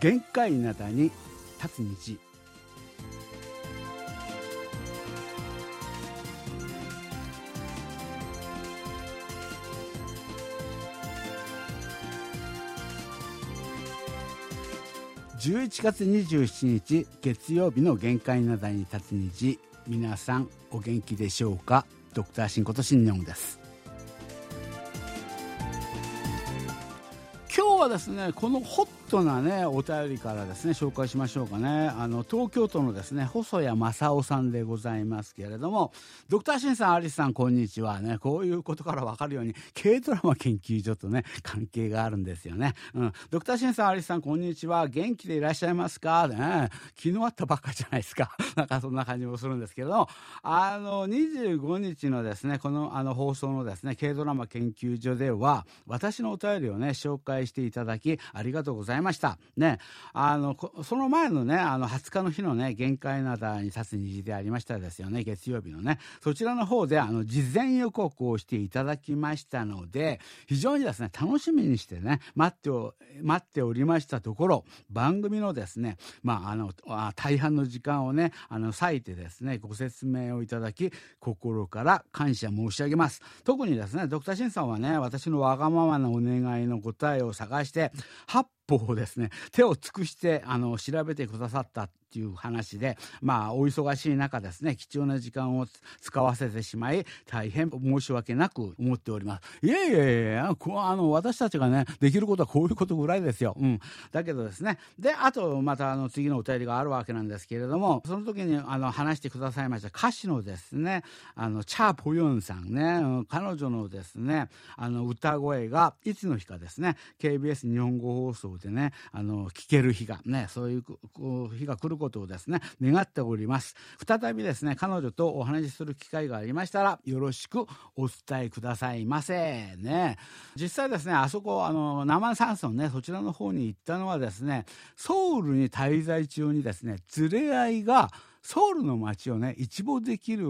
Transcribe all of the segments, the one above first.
限界灘に立つ虹11月27日月曜日の限界なだに立つ虹皆さんお元気でしょうか？ドクターシンことシンニョンです。今日はですねこのホットなねお便りからですね紹介しましょうかね。あの東京都のですね細谷正夫さんでございますけれどもドクターシンさんアリスさんこんにちはね。こういうことから分かるように軽ドラマ研究所とね関係があるんですよね、うん、ドクターシンさんアリスさんこんにちは。元気でいらっしゃいますか？ね。昨日あったばっかじゃないですか。なんかそんな感じもするんですけれども。あの25日のですねこのあの放送のですね軽ドラマ研究所では私のお便りをね紹介していただきありがとうございました。ね、あのその前のねあの20日の日のね限界なだに立つ虹でありましたですよね。月曜日のね。そちらの方であの事前予告をしていただきましたので非常にですね楽しみにしてね待ってお待っておりましたところ番組のですねまああの大半の時間をねあの割いてですねご説明をいただき心から感謝申し上げます。特にですねドクターシンさんはね私のわがままなお願いの答えを探して8方をですね。手を尽くしてあの調べてくださったっていう話でまあお忙しい中ですね貴重な時間を使わせてしまい大変申し訳なく思っております。いえいえいえあの私たちがねできることはこういうことぐらいですよ、うん、だけどですね。であとまたあの次のお便りがあるわけなんですけれどもその時にあの話してくださいました歌手のですねあのチャー・ポヨンさんね彼女のですねあの歌声がいつの日かですね KBS 日本語放送でねあの聞ける日がねそういう日が来ることをですね願っております。再びですね彼女とお話しする機会がありましたらよろしくお伝えくださいませね。実際ですねあそこあの生山村ねそちらの方に行ったのはですねソウルに滞在中にですね連れ合いがソウルの街をね一望できる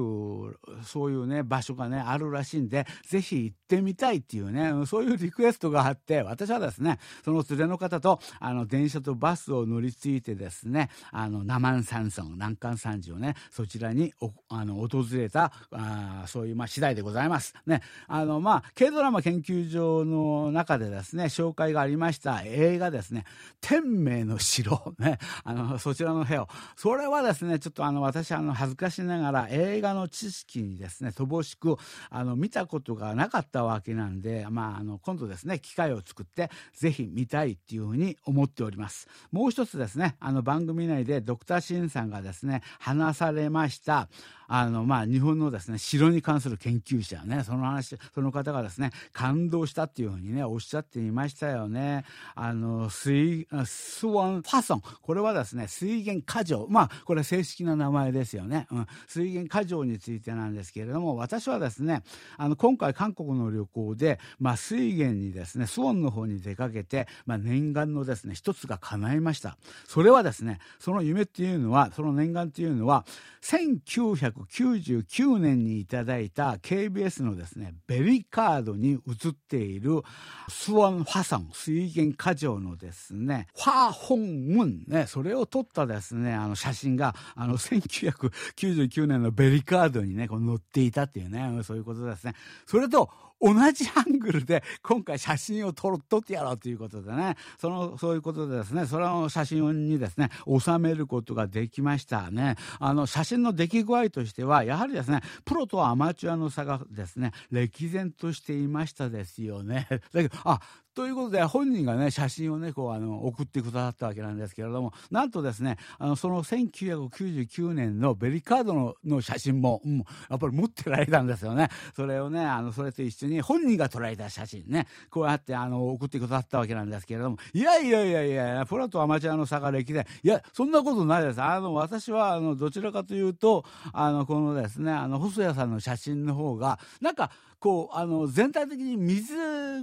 そういうね場所がねあるらしいんでぜひ行ってみたいっていうねそういうリクエストがあって私はですねその連れの方とあの電車とバスを乗り継いでですねあのナマン山村南関山地をねそちらにあの訪れたあそういうまあ次第でございます。ね。あのまあ軽ドラマ研究所の中でですね紹介がありました映画ですね「天明の城」ね。あのそちらの部屋を。それはですねちょっとあの私あの恥ずかしながら映画の知識にですね乏しくあの見たことがなかったわけなんで、まあ、あの今度ですね機会を作ってぜひ見たいっていうふうに思っております。もう一つですねあの番組内でドクターシンさんがですね話されましたあの、まあ、日本のですね、城に関する研究者ね、その話、その方がですね、感動したっていうふうにね、おっしゃっていましたよね。あの、水、スワンファソン。これはですね、水源過剰。まあ、これ正式な名前ですよね。うん。水源過剰についてなんですけれども、私はですね、あの、今回韓国の旅行で、まあ、水源にですね、スウォンの方に出かけて、まあ、念願のですね、一つが叶いました。それはですね、その夢っていうのは、その念願っていうのは、1999年にいただいた KBS のですね、ベリカードに写っているスワン・ファサン、水源過剰のですね、ファー・ホン・ムン、ね、それを撮ったですね、あの写真が、あの1999年のベリカードにね、こう載っていたっていうね、そういうことですね。それと、同じアングルで今回写真を撮撮ってやろうということでね、その、そういうことでですね、その写真にですね、収めることができましたね。あの、写真の出来具合としては、やはりですね、プロとアマチュアの差がですね、歴然としていましたですよね。だけど、あ、ということで本人がね写真をねこうあの送ってくださったわけなんですけれどもなんとですねあのその1999年のベリカードのの写真も、うん、やっぱり持ってられたんですよね。それをねあのそれと一緒に本人が撮られた写真ねこうやってあの送ってくださったわけなんですけれども。いやいやいやいやプロとアマチュアの差が歴然いやそんなことないです。あの私はあのどちらかというとあのこのですねあの細谷さんの写真の方がなんかこう、あの、全体的に水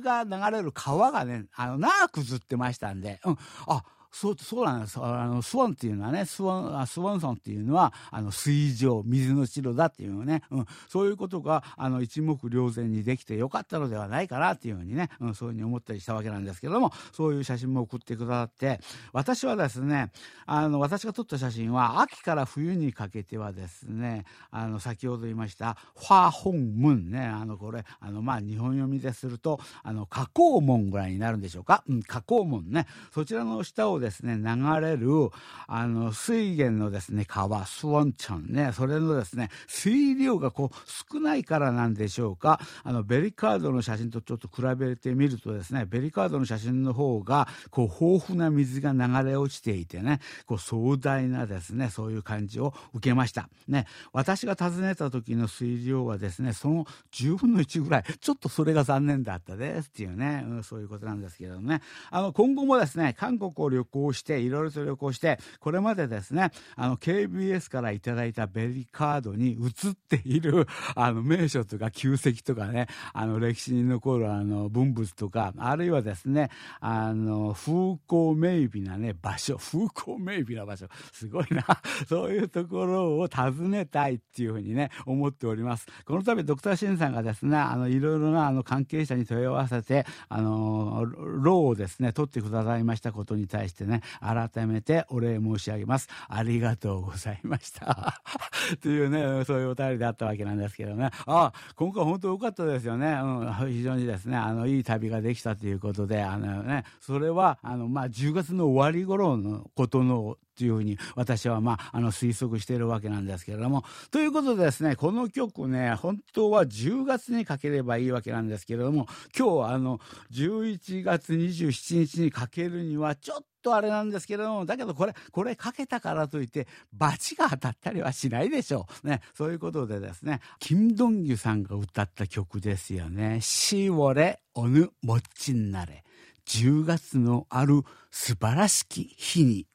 が流れる川がね、あの、長くずってましたんで、うん、あ、そう、そうなんです。あの、スワンっていうのはね、スワン、スワンソンっていうのは、あの、水上、水の城だっていうのね、うん、そういうことが、あの、一目瞭然にできてよかったのではないかなっていうふうにね、うん、そういうふうに思ったりしたわけなんですけれども、そういう写真も送ってくださって、私はですね、あの、私が撮った写真は、秋から冬にかけてはですね、あの、先ほど言いました、ファーホンムンね、あの、これ、あの、まあ、日本読みですると、あの、花崗門ぐらいになるんでしょうか。うん、花崗門ね。そちらの下をですね、流れる、あの、水源のですね、川、スワンチャンね、それのですね、水量がこう、少ないからなんでしょうか。あの、ベリカードの写真とちょっと比べてみるとですね、ベリカードの写真の方が、こう、豊富な水が流れ落ちていてね、こう、壮大なですね、そういう感じを受けました。ね、私が訪ねた時の水量はですね、その10分の1ぐらい、ちょっとそれが残念だったですっていうね、うん、そういうことなんですけどね。あの、今後もですね、韓国を旅行して、いろいろと旅行して、これまでですね、あの、KBS からいただいたベリーカードに映っている、あの、名所とか旧跡とかね、あの、歴史に残るあの、文物とか、あるいはですね、あの、風光明媚なね、場所、風光明媚な場所、すごいな、そういうところを訪ねたいっていうふうにね、思っております。この度、ドクターシンさんがですね、あの、いろいろなあの関係者に問い合わせて、あの、ローをですね、取ってくださいましたことに対してね、改めてお礼申し上げます。ありがとうございました。というね、そういうお便りであったわけなんですけどね。あ、今回本当良かったですよね。うん、非常にですね、あの、いい旅ができたということで、あのね、それは、あの、まあ、10月の終わり頃のことのというふうに私はまあ、あの推測しているわけなんですけれども。ということでですね、この曲ね、本当は10月にかければいいわけなんですけれども、今日あの、11月27日にかけるにはちょっとあれなんですけれども、だけどこれ、これかけたからといって、罰が当たったりはしないでしょう。ね。そういうことでですね、キム・ドンギュさんが歌った曲ですよね。しおれ、おぬ、もっちんなれ。10月のある素晴らしき日に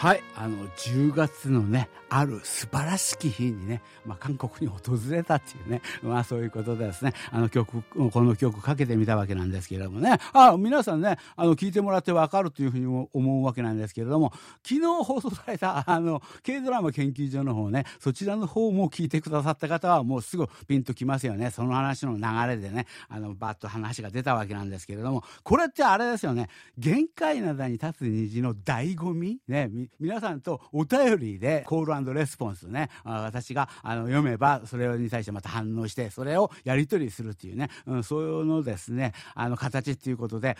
はい、あの、10月のね、ある素晴らしき日にね、まあ、韓国に訪れたっていうね、まあ、そういうことでですね、あの曲、この曲かけてみたわけなんですけれどもね、あ、皆さんね、あの、聞いてもらってわかるというふうに思うわけなんですけれども、昨日放送された、あの、K ドラマ研究所の方ね、そちらの方も聞いてくださった方は、もうすぐピンときますよね。その話の流れでね、あの、バッと話が出たわけなんですけれども、これってあれですよね、限界灘に立つ虹の醍醐味ね、皆さんとお便りでコールレスポンスね、私があの読めば、それに対してまた反応して、それをやり取りするっていうね、うん、そういうのですね、あの形っていうことで、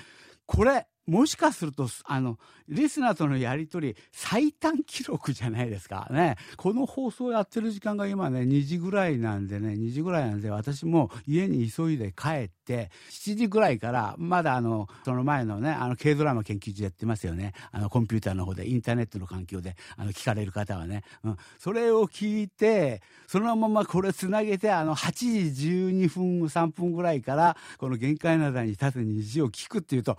これ、もしかすると、あの、リスナーとのやりとり、最短記録じゃないですかね。この放送やってる時間が今ね、2時ぐらいなんでね、2時ぐらいなんで、私も家に急いで帰って、7時ぐらいから、まだあの、その前のね、あの、軽ドラマ研究所やってますよね。あの、コンピューターの方で、インターネットの環境で、あの、聞かれる方はね。うん。それを聞いて、そのままこれつなげて、あの、8時12分、3分ぐらいから、この限界などに立つ虹を聞くっていうと、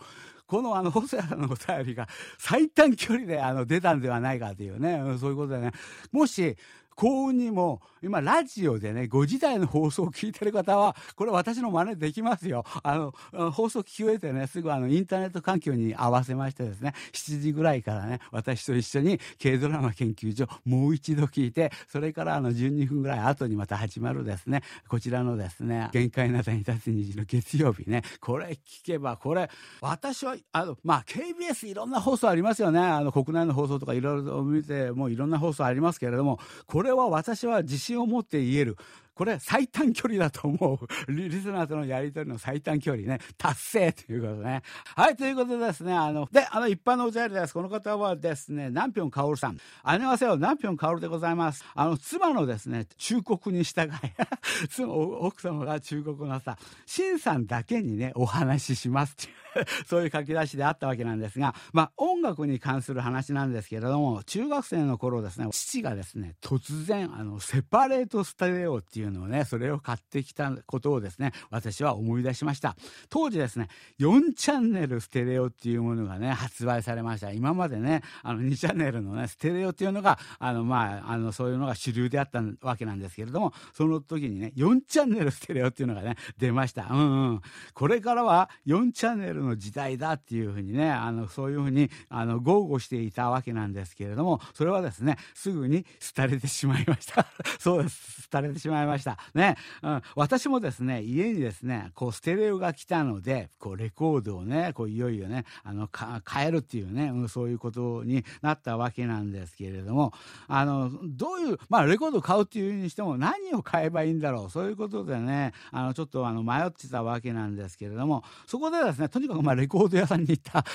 このあの、細谷さんのお便りが最短距離であの出たんではないかというね、そういうことでね、もし、幸運にも、今、ラジオでね、5時台の放送を聞いてる方は、これ私の真似できますよ。あの、放送聞き終えてね、すぐあの、インターネット環境に合わせましてですね、7時ぐらいからね、私と一緒に軽ドラマ研究所、もう一度聞いて、それからあの、12分ぐらい後にまた始まるですね、こちらのですね、限界なさに立つ虹の月曜日ね、これ聞けば、これ、私は、あの、まあ、KBS いろんな放送ありますよね。あの、国内の放送とかいろいろ見て、もういろんな放送ありますけれども、これこれは私は自信を持って言える。これ最短距離だと思う。リスナーとのやりとりの最短距離ね、達成ということね。はい、ということでですね、あの、で、あの、一般のお茶りです。この方はですね、南平薫さん。ありますよ、南平薫でございます。あの、妻のですね、忠告に従い、妻、奥様が忠告なさ、新さんだけにね、お話ししますっていう。そういう書き出しであったわけなんですが、まあ、音楽に関する話なんですけれども、中学生の頃ですね、父がですね、突然、あの、セパレートスタデオっていうのをね、それを買ってきたことをですね、私は思い出しました。当時ですね、4チャンネルステレオっていうものがね、発売されました。今までね、あの2チャンネルのね、ステレオっていうのが、あの、まあ、あの、そういうのが主流であったわけなんですけれども、その時にね、4チャンネルステレオっていうのがね、出ました。うんうん。これからは4チャンネルの時代だっていうふうにね、あの、そういうふうに、あの、豪語していたわけなんですけれども、それはですね、すぐに廃れてしまいました。そうです。廃れてしまいました。ましたね。うん。私もですね、家にですね、こう、ステレオが来たので、こう、レコードをね、こう、いよいよね、あの、変えるっていうね、うん、そういうことになったわけなんですけれども、あの、どういう、まあ、レコードを買うっていうにしても、何を買えばいいんだろう、そういうことでね、あの、ちょっとあの、迷ってたわけなんですけれども、そこでですね、とにかくまあ、レコード屋さんに行った、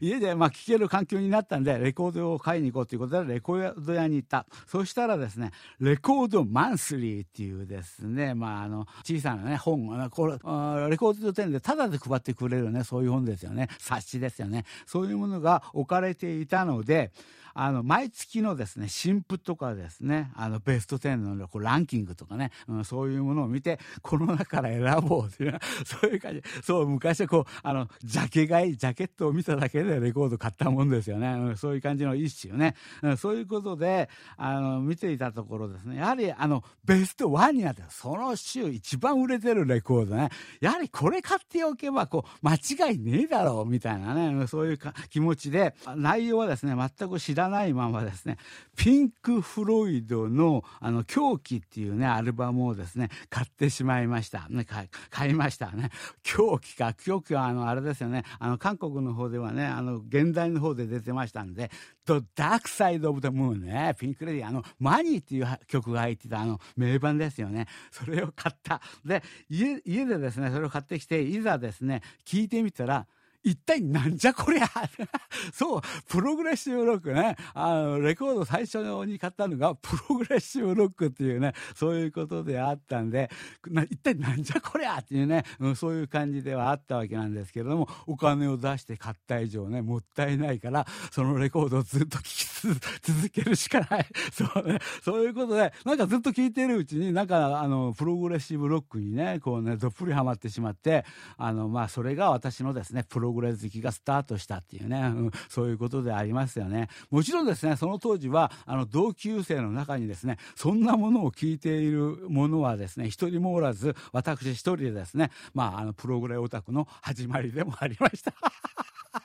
家でまあ、聴ける環境になったんで、レコードを買いに行こうということで、レコード屋に行った。そしたらですね、レコードマンスリーっていうですね、まあ、あの、小さなね、本、これ、レコード店でタダで配ってくれるね、そういう本ですよね。冊子ですよね。そういうものが置かれていたので、あの、毎月のですね、新譜とかですね、あの、ベスト10のこうランキングとかね、うん、そういうものを見て、この中から選ぼうという、そういう感じ。そう、昔はこう、あの、ジャケ買い、ジャケットを見ただけでレコード買ったもんですよね。うん、そういう感じの一種ね。うん、そういうことで、あの、見ていたところですね、やはり、あの、ベスト1になって、その週一番売れてるレコードね、やはりこれ買っておけば、こう、間違いねえだろう、みたいなね、そういうか気持ちで、内容はですね、全く知らないままですね、ピンク・フロイドの、あの、狂気っていうね、アルバムをですね、買ってしまいました。ね、買買いましたね。狂気か、狂気はあの、あれですよね、あの、韓国の方ではね、あの、現代の方で出てましたんで、The Dark Side of the Moon ね、ピンク・フロイド、あの、 Money っていう曲が入ってたあの、名盤ですよね。それを買った。で、家、家でですね、それを買ってきて、いざですね、聞いてみたら、一体なんじゃこりゃ そう、プログレッシブロックね。あの、レコード最初に買ったのが、プログレッシブロックっていうね、そういうことであったんで、一体なんじゃこりゃっていうね、うん、そういう感じではあったわけなんですけれども、お金を出して買った以上ね、もったいないから、そのレコードをずっと聴き続けるしかない。そうね、そういうことで、なんかずっと聴いてるうちに、なんか、あの、プログレッシブロックにね、こうね、どっぷりハマってしまって、あの、まあ、それが私のですね、プログレ好きがスタートしたっていうね、うん、そういうことでありますよね。もちろんですね、その当時は、あの、同級生の中にですね、そんなものを聞いているものはですね、一人もおらず、私一人でですね、まあ、あの、プログレオタクの始まりでもありました。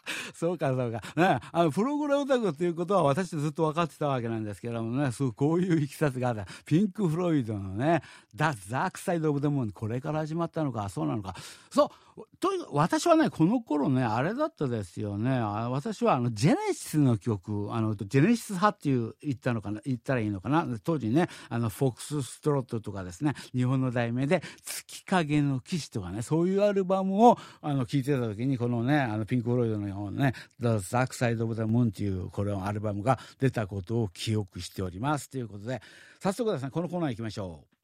そうか、そうか。ね、あの、プログラムタクっていうことは私ずっと分かってたわけなんですけどもね、そう、こういういきさつがあった。ピンク・フロイドのね、ダ・ザークサイド・オブ・デモン、これから始まったのか、そうなのか。そう、とにかく私はね、この頃ね、あれだったですよね。私はあの、ジェネシスの曲、あの、ジェネシス派っていう、言ったのかな、言ったらいいのかな。当時ね、あの、フォックス・ストロットとかですね、日本の題名で、月影の騎士とかね、そういうアルバムを、あの、聴いてた時に、このね、あの、ピンク・フロイドのようなね、The Dark Side of the Moon っていう、これのアルバムが出たことを記憶しております。ということで、早速ですね、このコーナー行きましょう。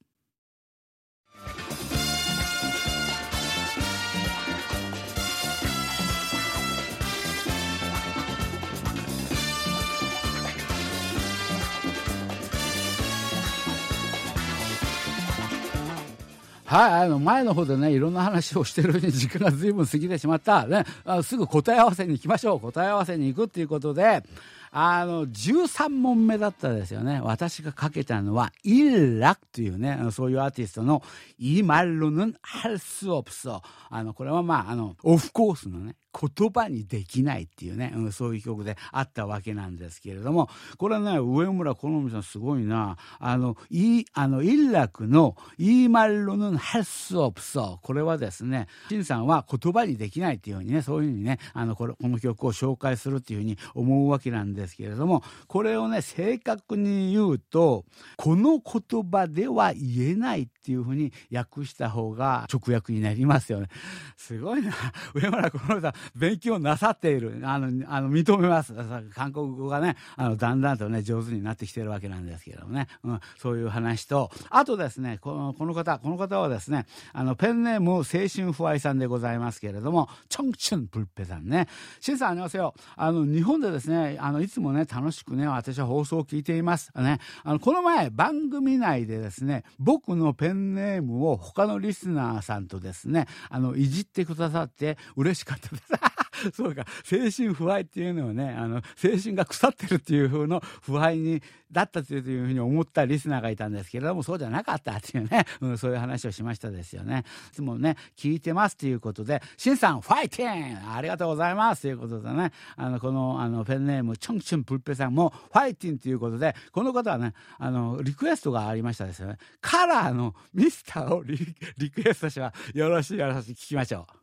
はい、あの、前の方でね、いろんな話をしてるうちに時間が随分過ぎてしまった。ね、あすぐ答え合わせに行きましょう。答え合わせに行くっていうことで、あの、13問目だったですよね。私がかけたのは、インラクというね、そういうアーティストの、イマルヌンハルスオプソ。あの、これはまあ、あの、オフコースのね、言葉にできないっていうね、うん、そういう曲であったわけなんですけれども、これはね、上村好美さんすごいな。あの、い、あの、イラクのイーマルロヌハスオプソ。これはですね、シンさんは言葉にできないっていうふうにね、そういうふうにね、あの、これ、この曲を紹介するっていうふうに思うわけなんですけれども、これをね、正確に言うと、この言葉では言えないっていうふうに訳した方が直訳になりますよね。すごいな。上村好美さん、勉強なさっている。あの、あの、認めます。韓国語がね、あの、だんだんとね、上手になってきてるわけなんですけどもね。うん、そういう話と、あとですね、この、この方、この方はですね、あの、ペンネーム、青春不愛さんでございますけれども、チョンチュンプルペさんね。シンさん、ありますよ。あの、日本でですね、あの、いつもね、楽しくね、私は放送を聞いています。ね、あの、この前、番組内でですね、僕のペンネームを他のリスナーさんとですね、あの、いじってくださって嬉しかったです。そうか、精神腐敗っていうのはね、あの、精神が腐ってるっていう風の腐敗に、だったというふうに思ったリスナーがいたんですけれども、そうじゃなかったっていうね、うん、そういう話をしましたですよね。いつもね、聞いてますということで、しんさん、ファイティンありがとうございますということでね、あの、この、あの、ペンネーム、チョンチュンプルペさんも、ファイティンということで、この方はね、あの、リクエストがありましたですよね。カラーのミスターをリクエストしはよろしいよろしい聞きましょう。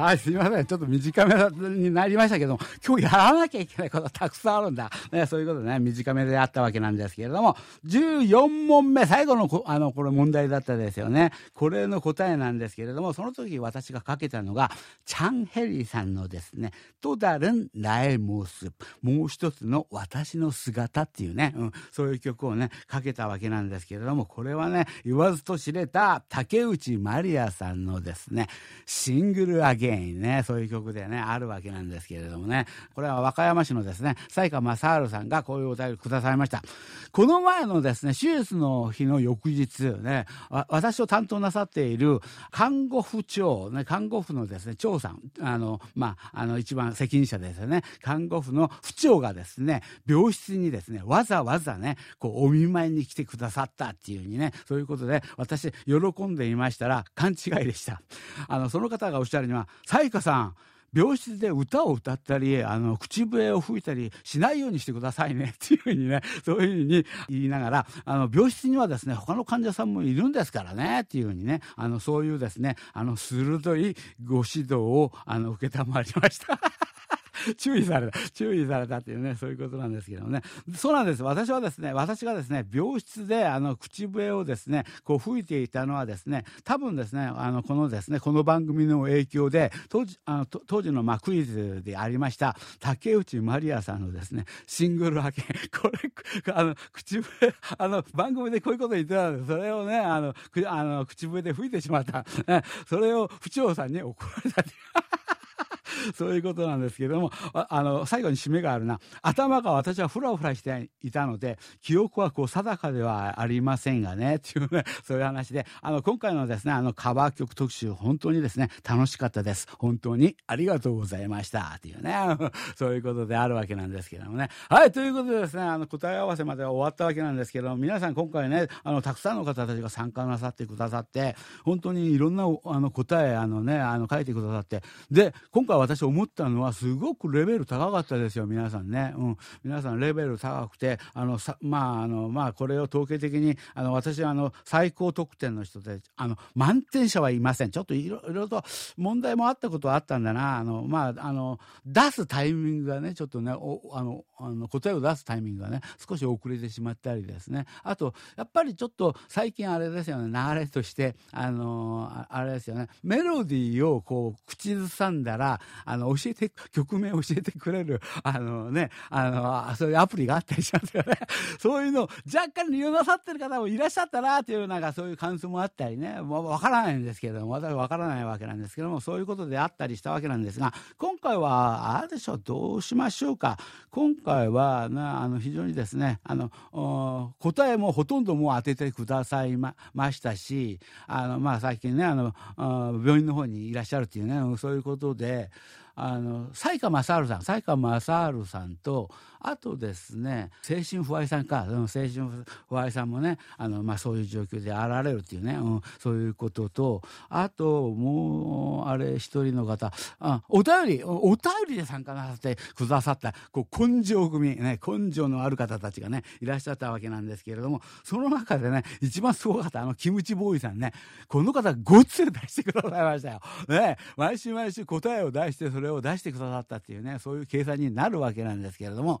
はい、すみません。ちょっと短めになりましたけども、今日やらなきゃいけないことたくさんあるんだ。ね、そういうことね、短めであったわけなんですけれども、14問目、最後のこあの、これ問題だったですよね。これの答えなんですけれども、その時私がかけたのが、チャンヘリーさんのですね、トダルン・ラエモス、もう一つの私の姿っていうね、うん、そういう曲をね、かけたわけなんですけれども、これはね、言わずと知れた竹内まりやさんのですね、シングルアゲインね、そういう曲でね、あるわけなんですけれどもね、これは和歌山市のですね、西川正治さんがこういうお便りくださいました。この前のですね、手術の日の翌日ね、私を担当なさっている看護婦長、ね、看護婦のですね、長さん、あの、まあ、あの、一番責任者ですよね、看護婦の婦長がですね、病室にですね、わざわざね、こう、お見舞いに来てくださったっていうにね、そういうことで、私、喜んでいましたら、勘違いでした。あの、その方がおっしゃるには、彩花さん、病室で歌を歌ったり、あの、口笛を吹いたりしないようにしてくださいね、っていうふうにね、そういうふうに言いながら、あの、病室にはですね、他の患者さんもいるんですからね、っていうふうにね、あの、そういうですね、あの、鋭いご指導を、あの、受けたまりました。注意された、注意されたっていうね、そういうことなんですけどね。そうなんです。私はですね、私がですね、病室であの、口笛をですね、こう吹いていたのはですね、多分ですね、あの、このですね、この番組の影響で、当時、あの、当時のまあクイズでありました、竹内まりやさんのですね、シングル派遣、これ、あの、口笛、あの、番組でこういうこと言ってたんです。それをね、あの、あの口笛で吹いてしまった。それを府長さんに怒られた。そういうことなんですけども、あの、最後に締めがあるな。頭が私はフラフラしていたので、記憶はこう定かではありませんがね、っていうね、そういう話で、あの、今回のですね、あの、カバー曲特集、本当にですね、楽しかったです。本当にありがとうございました。っていうね、そういうことであるわけなんですけどもね。はい、ということでですね、あの、答え合わせまでは終わったわけなんですけど、皆さん今回ね、あの、たくさんの方たちが参加なさってくださって、本当にいろんな、あの、答え、あのね、あの、書いてくださって、で、今回私思ったのはすごくレベル高かったですよ皆さんね、うん、皆さんレベル高くてあのさまああのまあこれを統計的にあの私はあの最高得点の人であの満点者はいません。ちょっといろいろと問題もあったことはあったんだな。あのまああの出すタイミングがねちょっとねおあのあの答えを出すタイミングがね少し遅れてしまったりですね。あとやっぱりちょっと最近あれですよね。流れとしてあのあれですよね。メロディーをこう口ずさんだらあの教えて曲名教えてくれるあのねあのそういうアプリがあったりしますよね。そういうのを若干利用なさってる方もいらっしゃったなっていうなんかそういう感想もあったりね。わからないんですけれども私わからないわけなんですけどもそういうことであったりしたわけなんですが今回はあれでしょうどうしましょうか。今回はなあの非常にですねあの答えもほとんどもう当ててくださいまましたしあの、まあ、最近ねあの病院の方にいらっしゃるっていうねそういうことであの西川正治さん才川正治さんとあとですね精神不愛さんか精神不愛さんもねあの、まあ、そういう状況であられるっていうね、うん、そういうこととあともうあれ一人の方あお便りお便りで参加なさってくださったこう根性組、ね、根性のある方たちがねいらっしゃったわけなんですけれどもその中でね一番すごかったあのキムチボーイさんねこの方ごっつり出してくださいましたよ。ね、毎週毎週答えを出してそれを出してくださったっていうねそういう計算になるわけなんですけれども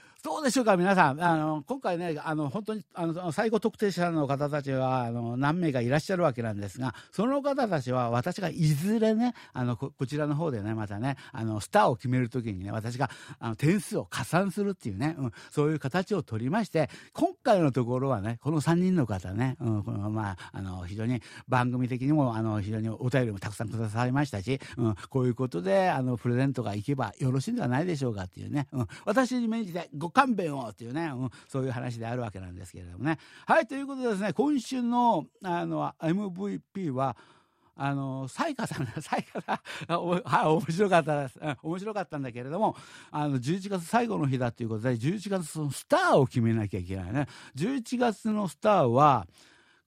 どうでしょうか、皆さん。あの、今回ね、あの、本当に、あの、最後特定者の方たちは、あの、何名かいらっしゃるわけなんですが、その方たちは、私がいずれね、あの、こちらの方でね、またね、あの、スターを決めるときにね、私が、あの、点数を加算するっていうね、うん、そういう形を取りまして、今回のところはね、この3人の方ね、うん、この、まあ、あの、非常に番組的にも、あの、非常にお便りもたくさんくださいましたし、うん、こういうことで、あの、プレゼントがいけばよろしいんではないでしょうかっていうね、うん、私に免じてご勘弁をっていうね、うん、そういう話であるわけなんですけれどもね。はい、ということでですね、今週の、あの、MVP は、あの、サイカさん、サイカさん、はい、面白かったです。面白かったんだけれども、あの、11月最後の日だということで、11月のスターを決めなきゃいけないね。11月のスターは、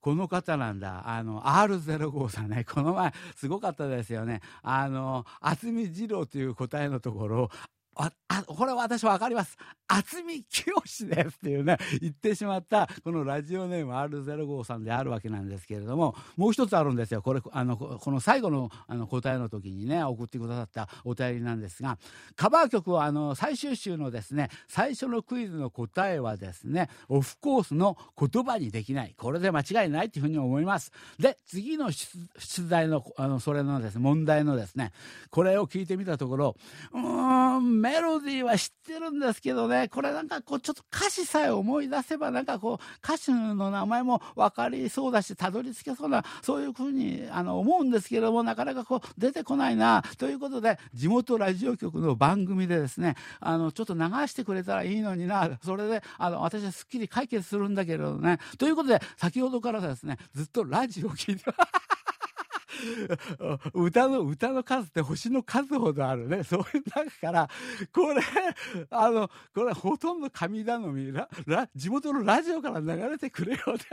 この方なんだ。あの、R05 さんね。この前、すごかったですよね。あの、渥美二郎という答えのところ、あ、これは私わかります。渥美清ですっていうね、言ってしまった、このラジオネーム R05 さんであるわけなんですけれども、もう一つあるんですよ。これ、あの、この最後のあの答えの時にね、送ってくださったお便りなんですが、カバー曲はあの、最終週のですね、最初のクイズの答えはですね、オフコースの言葉にできない。これで間違いないというふうに思います。で、次の出題の、あの、それのですね、問題のですね、これを聞いてみたところ、うーん、メロディーは知ってるんですけどね、これなんかこう、ちょっと歌詞さえ思い出せば、なんかこう、歌手の名前も分かりそうだし、たどり着けそうな、そういうふうにあの思うんですけども、なかなかこう、出てこないな、ということで、地元ラジオ局の番組でですね、あの、ちょっと流してくれたらいいのにな、それで、あの、私はすっきり解決するんだけどね、ということで、先ほどからですね、ずっとラジオを聞いて、歌の、歌の数って星の数ほどあるね。そういう中から、これ、あの、これほとんど神頼み、ラ、ラ、地元のラジオから流れてくれよって。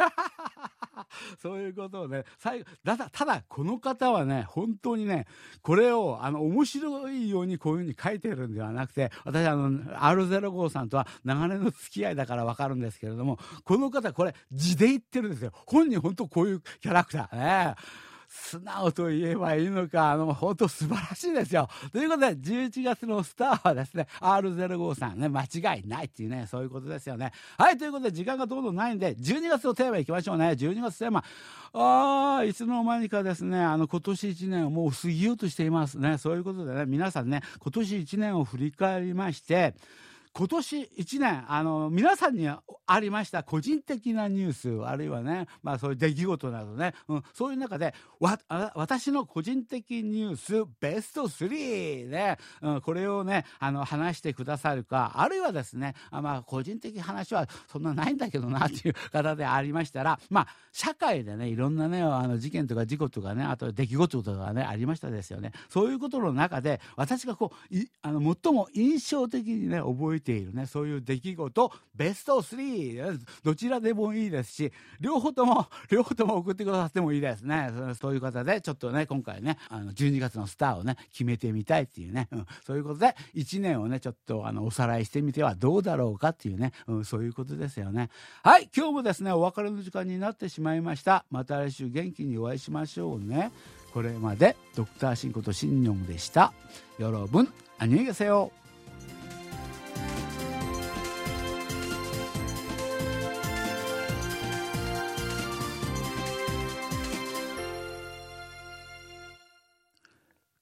そういうことをね、最後、ただ、ただ、この方はね、本当にね、これを、あの、面白いようにこういうふうに書いてるんではなくて、私、あの、R05 さんとは長年の付き合いだからわかるんですけれども、この方、これ、字で言ってるんですよ。本人、本当こういうキャラクターね。素直と言えばいいのか、あの、本当素晴らしいですよ。ということで、11月のスターはですね、R05 さんね、間違いないっていうね、そういうことですよね。はい、ということで、時間がどんどんないんで、12月のテーマいきましょうね。12月テーマ。ああ、いつの間にかですね、あの、今年1年をもう過ぎようとしていますね。そういうことでね、皆さんね、今年1年を振り返りまして、今年1年、あの、皆さんにありました個人的なニュース、あるいはね、まあそういう出来事などね、うん、そういう中で、わ、私の個人的ニュースベスト3ね、うん、これをね、あの、話してくださるか、あるいはですね、あまあ個人的話はそんなないんだけどなっていう方でありましたら、まあ、社会でね、いろんなね、あの事件とか事故とかね、あと出来事とかね、ありましたですよね。そういうことの中で、私がこう、あの、最も印象的にね、覚えているね、そういう出来事、ベスト3、どちらでもいいですし、両方とも、両方とも送ってくださってもいいですね。そういう方で、ちょっとね、今回ね、あの、12月のスターをね、決めてみたいっていうね、うん、そういうことで、1年をね、ちょっと、あの、おさらいしてみてはどうだろうかっていうね、うん、そういうことですよね。はい、今日もですね、お別れの時間になってしまいました。また来週元気にお会いしましょうね。これまで、ドクターシンことシンニョンでした。よろぶん、あにげせよ。